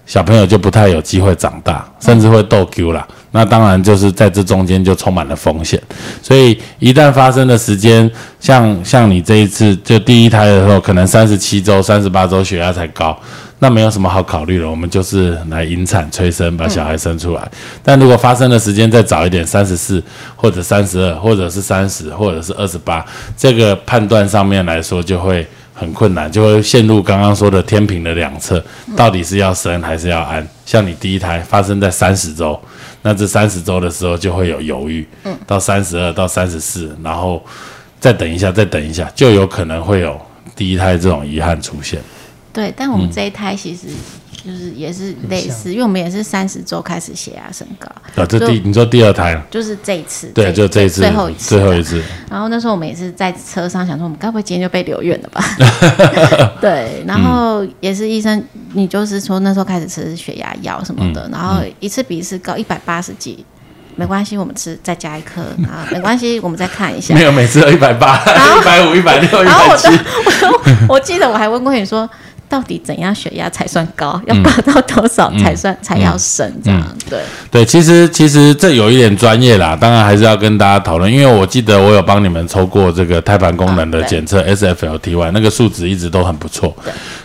小朋友就不太有机会长大，甚至会逗 Q 啦。那当然就是在这中间就充满了风险。所以一旦发生的时间，像像你这一次就第一胎的时候，可能三十七周、三十八周血压才高，那没有什么好考虑了。我们就是来引产催生，把小孩生出来。但如果发生的时间再早一点，三十四或者三十二，或者是三十，或者是二十八，这个判断上面来说就会。很困难，就会陷入刚刚说的天平的两侧，到底是要生还是要安？像你第一胎发生在三十周，那这三十周的时候就会有犹豫，嗯，到三十二到三十四，然后再等一下，再等一下，就有可能会有第一胎这种遗憾出现。对，但我们这一胎其实。就是也是类似，因为我们也是三十周开始血压升高。啊，这第你说第二胎了就是这一次，对，就这一次，最后一次，最后一次。然后那时候我们也是在车上想说，我们该不会今天就被留院了吧？[laughs] 对，[laughs] 然后也是医生，你就是说那时候开始吃血压药什么的，然后一次比一次高，一百八十几，没关系，我们吃再加一颗啊，没关系，我们再看一下。[laughs] 没有，每次都一百八、一百五、一百六、一百七。我我记得我还问过你说。到底怎样血压才算高？要高到多少才算才要升？这样对对，其实其实这有一点专业啦，当然还是要跟大家讨论。因为我记得我有帮你们抽过这个胎盘功能的检测 SFLT1，那个数值一直都很不错。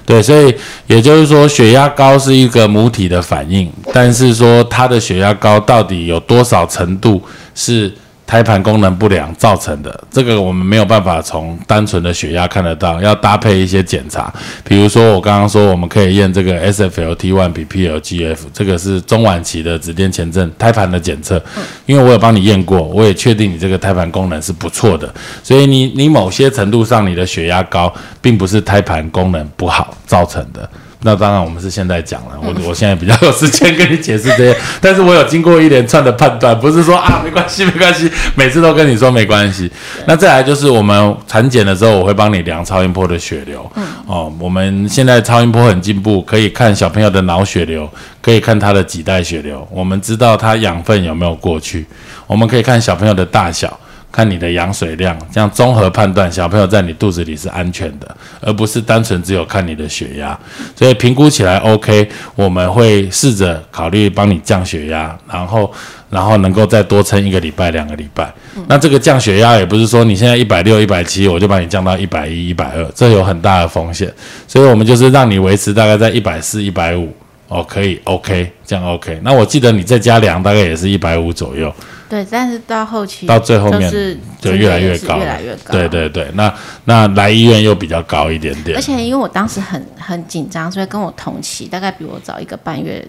对，所以也就是说，血压高是一个母体的反应，但是说它的血压高到底有多少程度是？胎盘功能不良造成的，这个我们没有办法从单纯的血压看得到，要搭配一些检查，比如说我刚刚说我们可以验这个 SFLT1 比 PLGF，这个是中晚期的子癜前症胎盘的检测，因为我有帮你验过，我也确定你这个胎盘功能是不错的，所以你你某些程度上你的血压高，并不是胎盘功能不好造成的。那当然，我们是现在讲了。我我现在比较有时间跟你解释这些，[laughs] 但是我有经过一连串的判断，不是说啊没关系没关系，每次都跟你说没关系。那再来就是我们产检的时候，我会帮你量超音波的血流。哦，我们现在超音波很进步，可以看小朋友的脑血流，可以看他的脐带血流，我们知道他养分有没有过去，我们可以看小朋友的大小。看你的羊水量，这样综合判断小朋友在你肚子里是安全的，而不是单纯只有看你的血压。所以评估起来 OK，我们会试着考虑帮你降血压，然后然后能够再多撑一个礼拜、两个礼拜。那这个降血压也不是说你现在一百六、一百七，我就把你降到一百一、一百二，这有很大的风险。所以我们就是让你维持大概在一百四、一百五，哦，可以 OK，这样 OK。那我记得你在家量大概也是一百五左右。对，但是到后期到最后面就越来越高，越来越高。对对对，那那来医院又比较高一点点。而且因为我当时很很紧张，所以跟我同期，大概比我早一个半月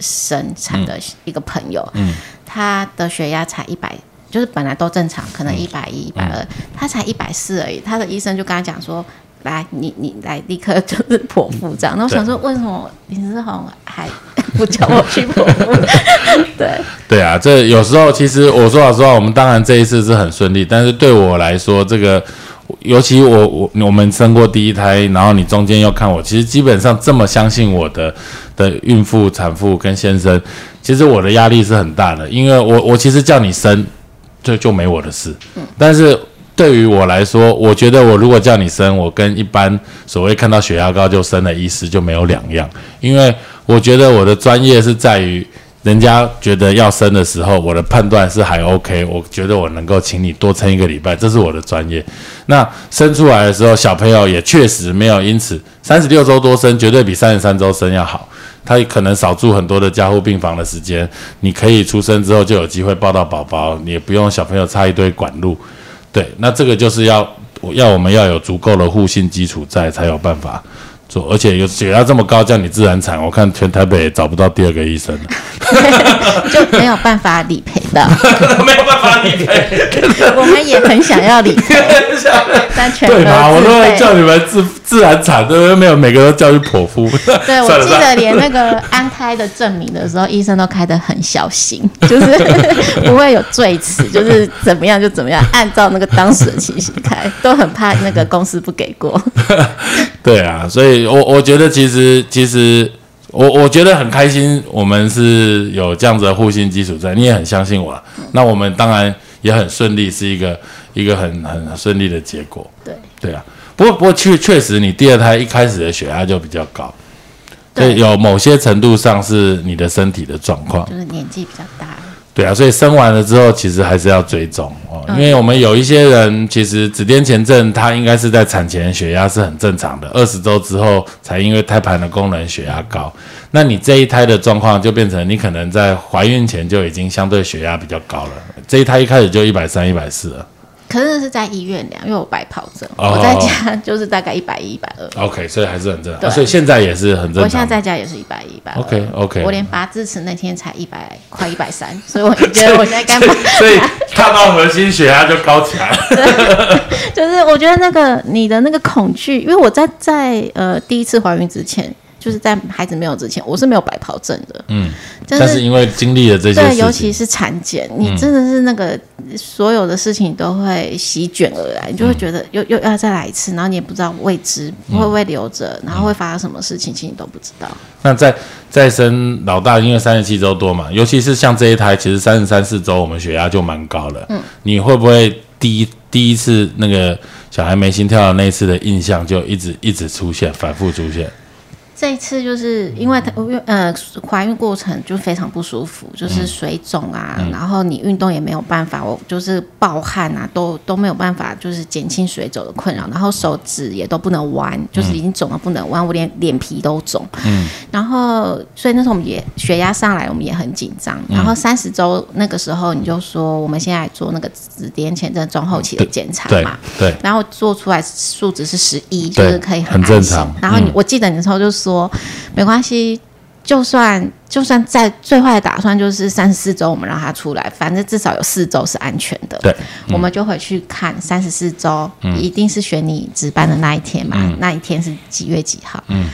生产的一个朋友，嗯，他的血压才一百，就是本来都正常，可能一百一、一百二，他才一百四而已。他的医生就跟他讲说。来，你你来，立刻就是剖腹这样。那我想说，为什么林志宏还 [laughs] 不叫我去剖腹？[laughs] 对对啊，这有时候其实我说老实话，我们当然这一次是很顺利，但是对我来说，这个尤其我我我们生过第一胎，然后你中间又看我，其实基本上这么相信我的的孕妇、产妇跟先生，其实我的压力是很大的，因为我我其实叫你生，就就没我的事。嗯，但是。对于我来说，我觉得我如果叫你生，我跟一般所谓看到血压高就生的医师就没有两样，因为我觉得我的专业是在于，人家觉得要生的时候，我的判断是还 OK，我觉得我能够请你多撑一个礼拜，这是我的专业。那生出来的时候，小朋友也确实没有因此三十六周多生，绝对比三十三周生要好，他可能少住很多的加护病房的时间，你可以出生之后就有机会抱到宝宝，你也不用小朋友插一堆管路。对，那这个就是要要我们要有足够的互信基础在，才有办法。做，而且有血压这么高，叫你自然产，我看全台北找不到第二个医生了，[laughs] 就没有办法理赔的，[laughs] 没有办法理赔。[laughs] 我们也很想要理赔，但全对嘛？我都会叫你们自自然产，对没有每个都叫去剖腹。[laughs] 对，我记得连那个安胎的证明的时候，医生都开得很小心，就是 [laughs] 不会有罪词，就是怎么样就怎么样，按照那个当时的情形开，都很怕那个公司不给过。[laughs] 对啊，所以我我觉得其实其实我我觉得很开心，我们是有这样子的互信基础在，你也很相信我，那我们当然也很顺利，是一个一个很很顺利的结果。对对啊，不过不过确确实你第二胎一开始的血压就比较高，对，有某些程度上是你的身体的状况，就是年纪比较大。对啊，所以生完了之后，其实还是要追踪哦，因为我们有一些人，其实子癫前症，他应该是在产前血压是很正常的，二十周之后才因为胎盘的功能血压高。那你这一胎的状况就变成你可能在怀孕前就已经相对血压比较高了，这一胎一开始就一百三、一百四了。可是是在医院量，因为我白跑症，哦我在家就是大概一百一、一百二。OK，所以还是很正常，对所以现在也是很正常。我现在在家也是一百一、一百二。OK，OK 我连拔智齿那天才一百，快一百三，[laughs] 所以我觉得我现在该拔。[laughs] 所以看到核心血压就高起来了。[laughs] 就是我觉得那个你的那个恐惧，因为我在在呃第一次怀孕之前，就是在孩子没有之前，我是没有白袍症的。嗯，但但是因为经历了这些对，尤其是产检，你真的是那个、所有的事情都会席卷而来，你就会觉得又又要再来一次，然后你也不知道未知会不会留着，然后会发生什么事情，其实你都不知道。那在再生老大，因为三十七周多嘛，尤其是像这一胎，其实三十三四周我们血压就蛮高了。嗯，你会不会第一第一次那个小孩没心跳的那一次的印象就一直一直出现，反复出现？这一次就是因为她呃怀孕过程就非常不舒服，就是水肿啊，然后你运动也没有办法，我就是暴汗啊，都都没有办法，就是减轻水肿的困扰，然后手指也都不能弯，就是已经肿了不能弯，我连脸皮都肿。嗯，然后所以那时候我们也血压上来，我们也很紧张。然后三十周那个时候你就说我们现在做那个子痫前症中后期的检查对嘛，对，然后做出来数值是十一，就是可以很正常。然后你、嗯。我记得你那时候就说没关系，就算就算在最坏的打算就是三十四周我们让他出来，反正至少有四周是安全的。对，我们就回去看三十四周，一定是选你值班的那一天嘛？那一天是几月几号？嗯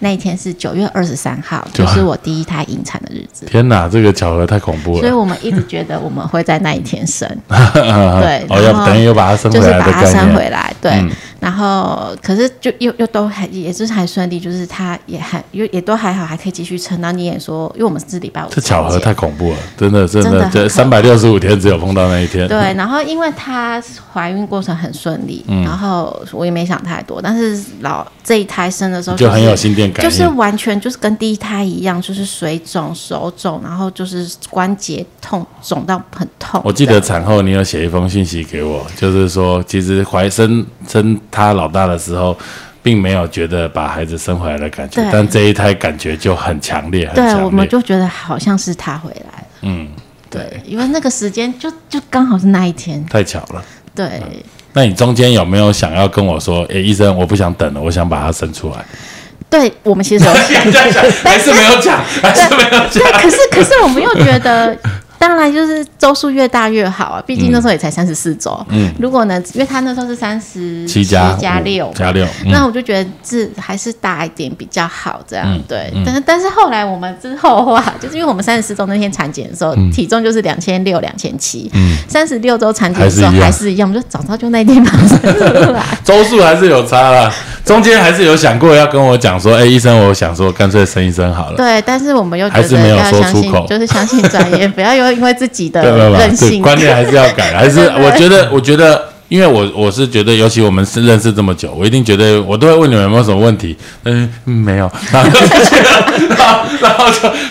那一天是九月二十三号，就就是我第一胎引产的日子。天哪，这个巧合太恐怖了。所以我们一直觉得我们会在那一天生，[laughs] 对哦，要等于又把它生回就是来把它生。回来，对。嗯然后可是就又又都还也就是还顺利，就是他也还也也都还好，还可以继续撑。然后你也说，因为我们是礼拜五这巧合太恐怖了，真的真的，这三百六十五天只有碰到那一天。对，然后因为她怀孕过程很顺利，嗯然后我也没想太多，但是老这一胎生的时候、就是很有心电感应，就是完全就是跟第一胎一样，就是水肿、手肿，然后就是关节痛，肿到很痛。我记得产后你有写一封信息给我，就是说其实怀生生他老大的时候，并没有觉得把孩子生回来的感觉，但这一胎感觉就很强烈，很对。我们就觉得好像是他回来了。嗯，对，因为那个时间就就刚好是那一天。太巧了。对，那你中间有没有想要跟我说，诶，医生，我不想等了，我想把它生出来？对我们其实 [laughs] [laughs] 还是没有讲，还是没有讲对，。可是可是我们又觉得，当然就是周数越大越好啊，毕竟那时候也才三十四周。嗯，如果呢，因为他那时候是三十七加五加六，加六，嗯那我就觉得是还是大一点比较好，这样、嗯对。但是但是后来我们之后话，就是因为我们三十四周那天产检的时候，体重就是两千六、两千七，三十六周产检的时候嗯还是一样我们就早知道就那天生出来。[laughs] 周数还是有差啦。中间还是有想过要跟我讲说，哎，医生，我想说干脆生一生好了。对，但是我们又觉还是得没有说要相信出口，就是相信专业，[laughs] 不要又因为自己的任性。观念还是要改，[laughs] 还是我觉得，我觉得，因为我我是觉得，尤其我们是认识这么久，我一定觉得我都会问你们有没有什么问题，嗯，嗯没有，然后就出去了，[laughs] 然后然后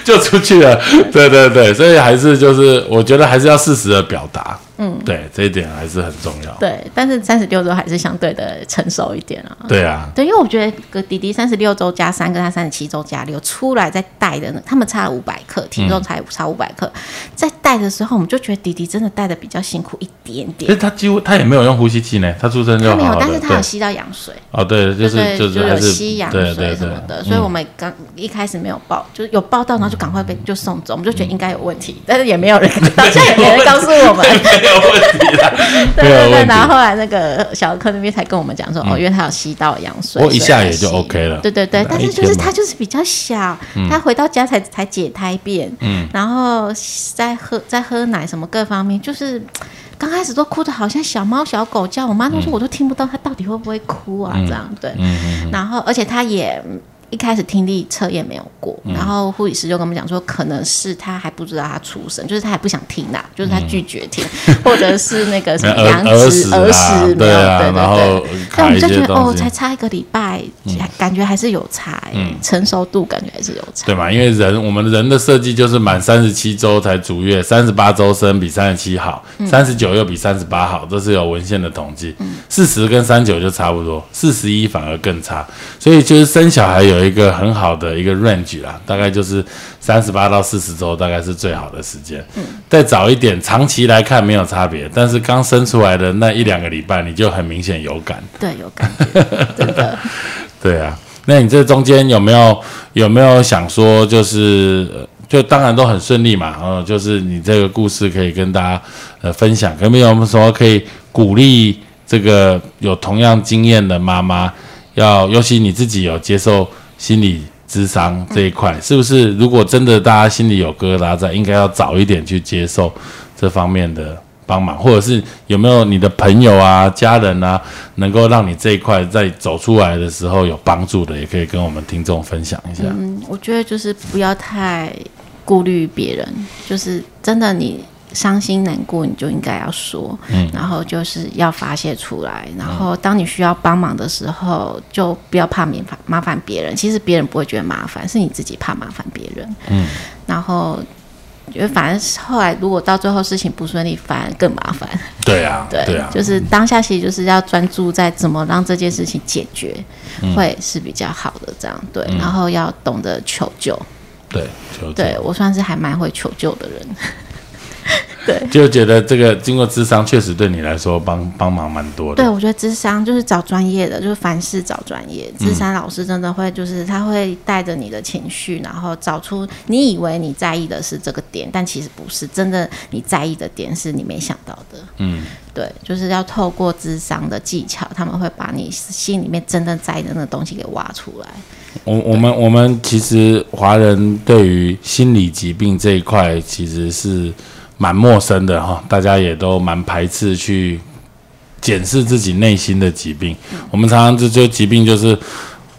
就就出去了，对对对，所以还是就是我觉得还是要适时的表达，嗯，对，这一点还是很重要，对，但是三十六周还是相对的成熟一点啊。对啊，对，因为我觉得个弟弟三十六周加三，跟他三十七周加六出来再带的呢，他们差了五百克，体重才差五百克，在带的时候，我们就觉得弟弟真的带的比较辛苦一点其实点。他几乎他也没有用呼吸器呢，他出生就他没有但是他有吸到羊水，哦，对，就是就是还有是吸羊水什么的，所以我们刚一开始没有报，就是有报到，然后就赶快被就送走，我们就觉得应该有问题，但是也没有人，到现在也没人告诉我们。[laughs] [laughs] 没有问题。啦，对对对，然后后来那个小儿科那边才跟我们讲说，哦，因为他有吸到羊水，嗯我一下也就 OK 了。对对对，但是就是他就是比较小，他回到家才才解胎便，嗯。然后在喝在喝奶什么各方面，就是刚开始都哭的好像小猫小狗叫，我妈都说我都听不到他到底会不会哭啊，这样对，嗯。然后而且他也。一开始听力测验没有过，嗯然后护理师就跟我们讲说，可能是他还不知道他出生，就是他还不想听啦，就是他拒绝听，[laughs] 或者是那个 [laughs] 什么羊儿屎儿啊屎没有，对啊对对然后对。但我们就觉得哦，才差一个礼拜，感觉还是有差、欸，成熟度感觉还是有差。对嘛？因为人我们人的设计就是满三十七周才足月，三十八周生比三十七好，三十九又比三十八好，这是有文献的统计。四十跟三九就差不多，四十一反而更差。所以就是生小孩有有一个很好的一个 range 啦，大概就是三十八到四十周，大概是最好的时间。嗯，再早一点，长期来看没有差别，但是刚生出来的那一两个礼拜，你就很明显有感。对，有感觉，真的。[laughs] 对啊，那你这中间有没有有没有想说，就是就当然都很顺利嘛，嗯，就是你这个故事可以跟大家呃分享，有没有什么可以鼓励这个有同样经验的妈妈？要，尤其你自己有接受心理智商这一块，是不是？如果真的大家心里有疙瘩在，应该要早一点去接受这方面的帮忙，或者是有没有你的朋友啊、家人啊，能够让你这一块在走出来的时候有帮助的，也可以跟我们听众分享一下。嗯，我觉得就是不要太顾虑别人，就是真的你。伤心难过，你就应该要说，然后就是要发泄出来。然后当你需要帮忙的时候，就不要怕麻烦麻烦别人。其实别人不会觉得麻烦，是你自己怕麻烦别人。嗯，然后觉得反正后来如果到最后事情不顺利，反而更麻烦。对啊，[laughs] 对啊，就是当下其实就是要专注在怎么让这件事情解决，会是比较好的。这样对，然后要懂得求救。对，求救。对我算是还蛮会求救的人。对，[laughs] 就觉得这个经过智商确实对你来说帮帮忙蛮多的。对，我觉得智商就是找专业的，就是凡事找专业。智商老师真的会，就是他会带着你的情绪，然后找出你以为你在意的是这个点，但其实不是。真的，你在意的点是你没想到的。嗯，对，就是要透过智商的技巧，他们会把你心里面真正在意的那个东西给挖出来。我我们我们其实华人对于心理疾病这一块其实是。蛮陌生的哈，大家也都蛮排斥去检视自己内心的疾病。我们常常这这疾病就是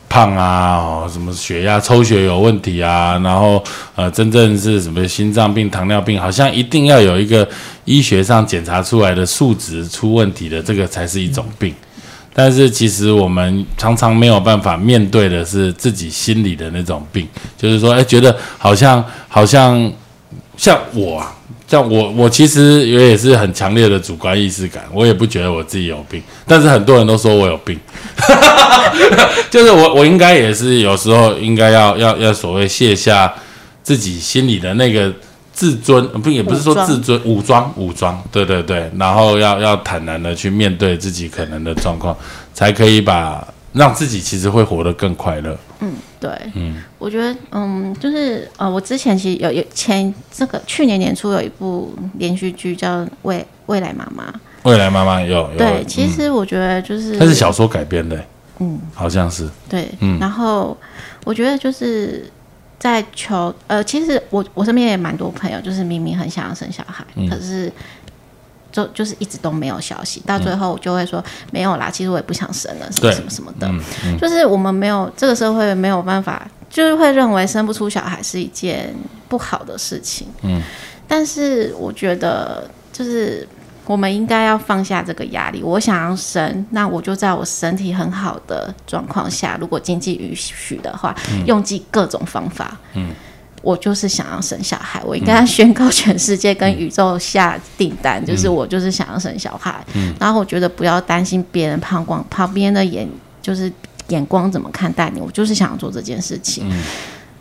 胖啊，什么血压、抽血有问题啊，然后呃，真正是什么心脏病、糖尿病，好像一定要有一个医学上检查出来的数值出问题的，这个才是一种病。但是其实我们常常没有办法面对的是自己心里的那种病，就是说，哎，觉得好像好像像我。啊。像我，我其实也也是很强烈的主观意识感，我也不觉得我自己有病，但是很多人都说我有病，[laughs] 就是我我应该也是有时候应该要要要所谓卸下自己心里的那个自尊，不也不是说自尊武装武装，对对对，然后要要坦然的去面对自己可能的状况，才可以把让自己其实会活得更快乐。嗯，对，嗯，我觉得，嗯，就是呃，我之前其实有有前这个去年年初有一部连续剧叫《未未来妈妈》，未来妈妈有对，其实我觉得就是它是小说改编的，嗯，好像是。对，嗯，然后我觉得就是在求呃，其实我我身边也蛮多朋友，就是明明很想要生小孩，可是。就就是一直都没有消息，到最后我就会说没有啦，其实我也不想生了，什么什么什么的。就是我们没有这个社会没有办法，就是会认为生不出小孩是一件不好的事情。嗯，但是我觉得就是我们应该要放下这个压力。我想要生，那我就在我身体很好的状况下，如果经济允许的话，用尽各种方法。嗯。我就是想要生小孩，我应该宣告全世界跟宇宙下订单，就是我就是想要生小孩。然后我觉得不要担心别人旁光旁边的眼，就是眼光怎么看待你。我就是想要做这件事情。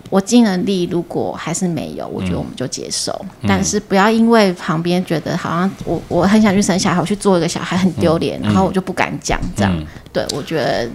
我尽了力，如果还是没有，我觉得我们就接受。但是不要因为旁边觉得好像我我很想去生小孩，我去做一个小孩很丢脸，然后我就不敢讲这样。对我觉得。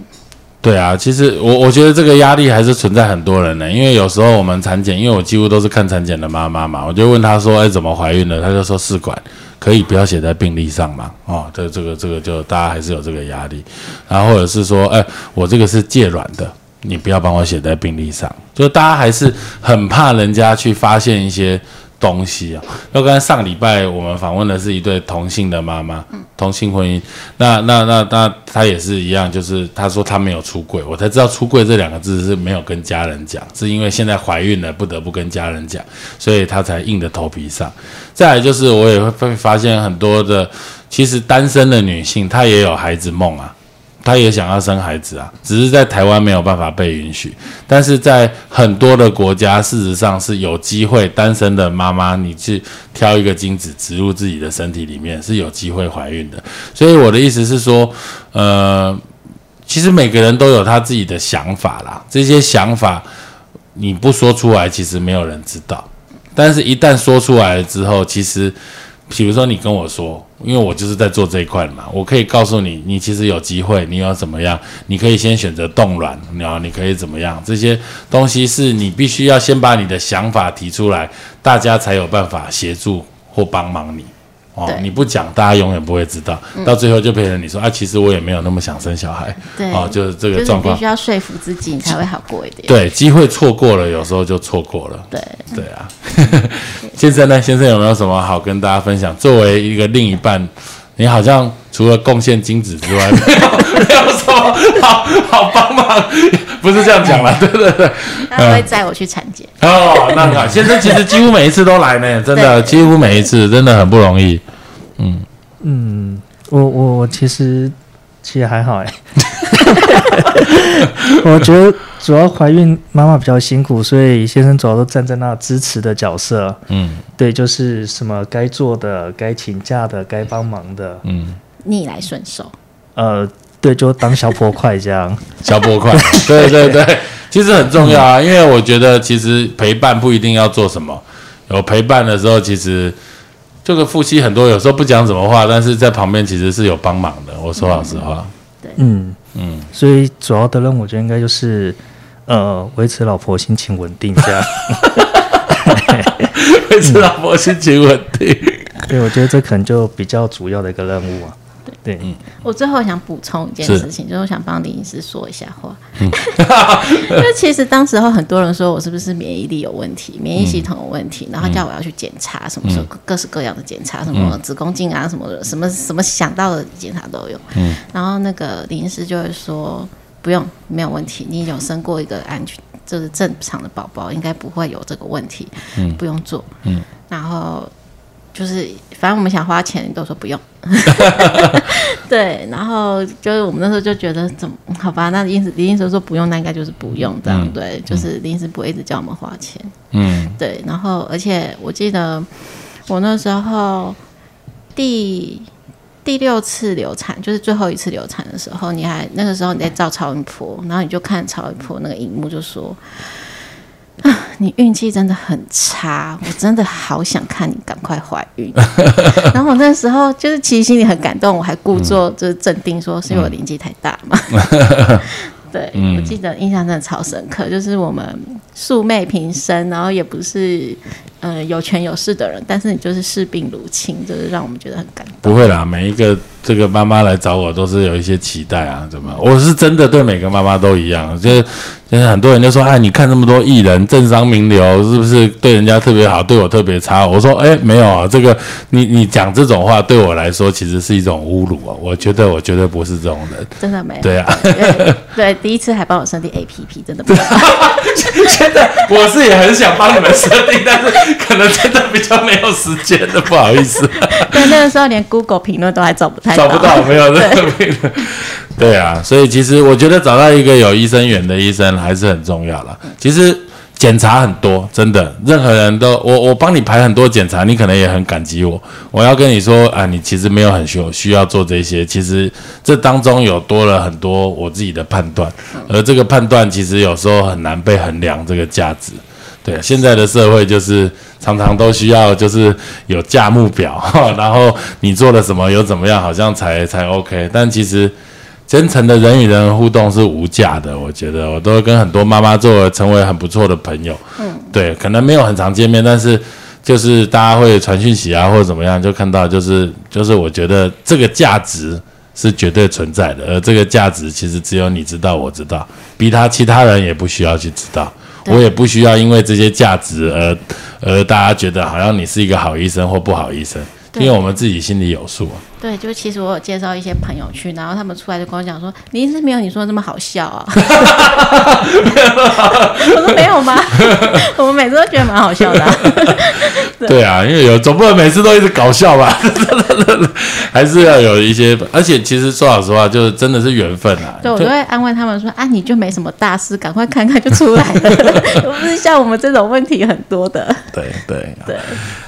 对啊，其实我我觉得这个压力还是存在很多人呢，因为有时候我们产检，因为我几乎都是看产检的妈妈嘛，我就问她说：“哎，怎么怀孕的？”她就说：“试管可以不要写在病历上嘛。”哦，这这个这个就大家还是有这个压力，然后或者是说：“哎，我这个是借卵的，你不要帮我写在病历上。”就大家还是很怕人家去发现一些。东西啊，那刚才上礼拜我们访问的是一对同性的妈妈，同性婚姻。那那那那他也是一样，就是他说他没有出柜，我才知道出柜这两个字是没有跟家人讲，是因为现在怀孕了不得不跟家人讲，所以他才硬着头皮上。再来就是我也会发现很多的，其实单身的女性她也有孩子梦啊。他也想要生孩子啊，只是在台湾没有办法被允许。但是在很多的国家，事实上是有机会，单身的妈妈你去挑一个精子植入自己的身体里面是有机会怀孕的。所以我的意思是说，呃，其实每个人都有他自己的想法啦，这些想法你不说出来，其实没有人知道。但是，一旦说出来了之后，其实，比如说你跟我说，因为我就是在做这一块嘛，我可以告诉你，你其实有机会，你要怎么样？你可以先选择冻卵，然后你可以怎么样？这些东西是你必须要先把你的想法提出来，大家才有办法协助或帮忙你。哦，你不讲，大家永远不会知道，到最后就变成你说啊，其实我也没有那么想生小孩。对，哦，就是这个状况，必须要说服自己，你才会好过一点。对，机会错过了，有时候就错过了。对，对啊。[laughs] 先生呢？先生有没有什么好跟大家分享？作为一个另一半，你好像除了贡献精子之外，没有没有什么好好帮忙，不是这样讲了，[laughs] 对对对。他会载我去产检。哦，那好，先生其实几乎每一次都来呢，真的，几乎每一次真的很不容易。嗯嗯，我我我其实其实还好哎，[laughs] 我觉得主要怀孕妈妈比较辛苦，所以先生主要都站在那支持的角色。嗯，对，就是什么该做的、该请假的、该帮忙的，嗯，逆来顺受。呃，对，就当小破块这样，小破块，[laughs] 对对对，其实很重要啊，因为我觉得其实陪伴不一定要做什么，有陪伴的时候，其实。这个夫妻很多有时候不讲什么话，但是在旁边其实是有帮忙的。我说老实话，对，嗯嗯，所以主要的任务我觉得应该就是呃维持老婆心情稳定这样，[laughs] 维持老婆心情稳定。[laughs] 对，我觉得这可能就比较主要的一个任务啊。对，嗯，我最后想补充一件事情，就是我想帮林医师说一下话，[laughs] 因为其实当时候很多人说我是不是免疫力有问题，免疫系统有问题，然后叫我要去检查，什么时候各式各样的检查，什么子宫镜啊，什么什么什么想到的检查都有，嗯，然后那个林医师就会说不用，没有问题，你有生过一个安全就是正常的宝宝，应该不会有这个问题，嗯，不用做，嗯，然后。就是，反正我们想花钱，都说不用。[laughs] 对，然后就是我们那时候就觉得，怎么好吧？那临时临时说不用，那应该就是不用这样。对，就是临时不会一直叫我们花钱。嗯，对。然后，而且我记得我那时候第第六次流产，就是最后一次流产的时候，你还那个时候你在照超音波，然后你就看超音波那个荧幕，就说。啊，你运气真的很差，我真的好想看你赶快怀孕。[laughs] 然后我那时候就是其实心里很感动，我还故作就是镇定说是因为我年纪太大嘛。[laughs] 对，我记得印象真的超深刻，就是我们素昧平生，然后也不是呃有权有势的人，但是你就是视病如亲，就是让我们觉得很感动。不会啦，每一个。这个妈妈来找我都是有一些期待啊，怎么？我是真的对每个妈妈都一样，就是现在很多人就说，哎，你看那么多艺人、政商名流，是不是对人家特别好，对我特别差？我说，哎，没有啊，这个你你讲这种话对我来说其实是一种侮辱啊！我觉得我绝对不是这种人，真的没有。对啊，对，[laughs] 第一次还帮我设定 A P P，真的。[laughs] 现在我是也很想帮你们设定，但是可能真的比较没有时间的，不好意思。[laughs] 对，那个时候连 Google 评论都还找不太。找不到，没有任何病的。[laughs] [laughs] 对啊，所以其实我觉得找到一个有医生缘的医生还是很重要了。其实检查很多，真的，任何人都我我帮你排很多检查，你可能也很感激我。我要跟你说啊，你其实没有很需需要做这些，其实这当中有多了很多我自己的判断，而这个判断其实有时候很难被衡量这个价值。对，现在的社会就是常常都需要就是有价目表，[laughs] 然后你做了什么有怎么样，好像才才 OK。但其实真诚的人与人互动是无价的，我觉得我都会跟很多妈妈做成为很不错的朋友。嗯，对，可能没有很常见面，但是就是大家会传讯息啊或者怎么样，就看到就是就是我觉得这个价值是绝对存在的，而这个价值其实只有你知道，我知道，比他其他人也不需要去知道。我也不需要因为这些价值而而大家觉得好像你是一个好医生或不好医生，因为我们自己心里有数。对，就其实我有介绍一些朋友去，然后他们出来就跟我讲说：“你医生没有你说的那么好笑啊。[laughs] ”我说：“没有吗？[laughs] 我们每次都觉得蛮好笑的。[laughs] ”对啊，因为有总不能每次都一直搞笑吧？还是要有一些，而且其实说老实话，就是真的是缘分啊。对，我就会安慰他们说：“啊，你就没什么大事，赶快看看就出来了，不是像我们这种问题很多的。”对对对。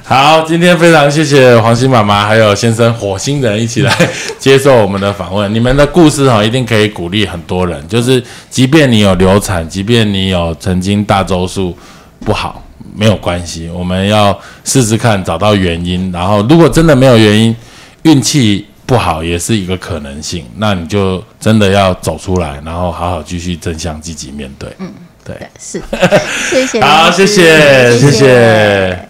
好，今天非常谢谢黄鑫妈妈还有先生火星。新人一起来接受我们的访问。你们的故事哈，一定可以鼓励很多人。就是即便你有流产，即便你有曾经大周数不好，没有关系，我们要试试看找到原因。然后如果真的没有原因，运气。不好也是一个可能性，那你就真的要走出来，然后好好继续正向积极面对。嗯，对，是，[laughs] 谢谢，好，谢谢，谢谢。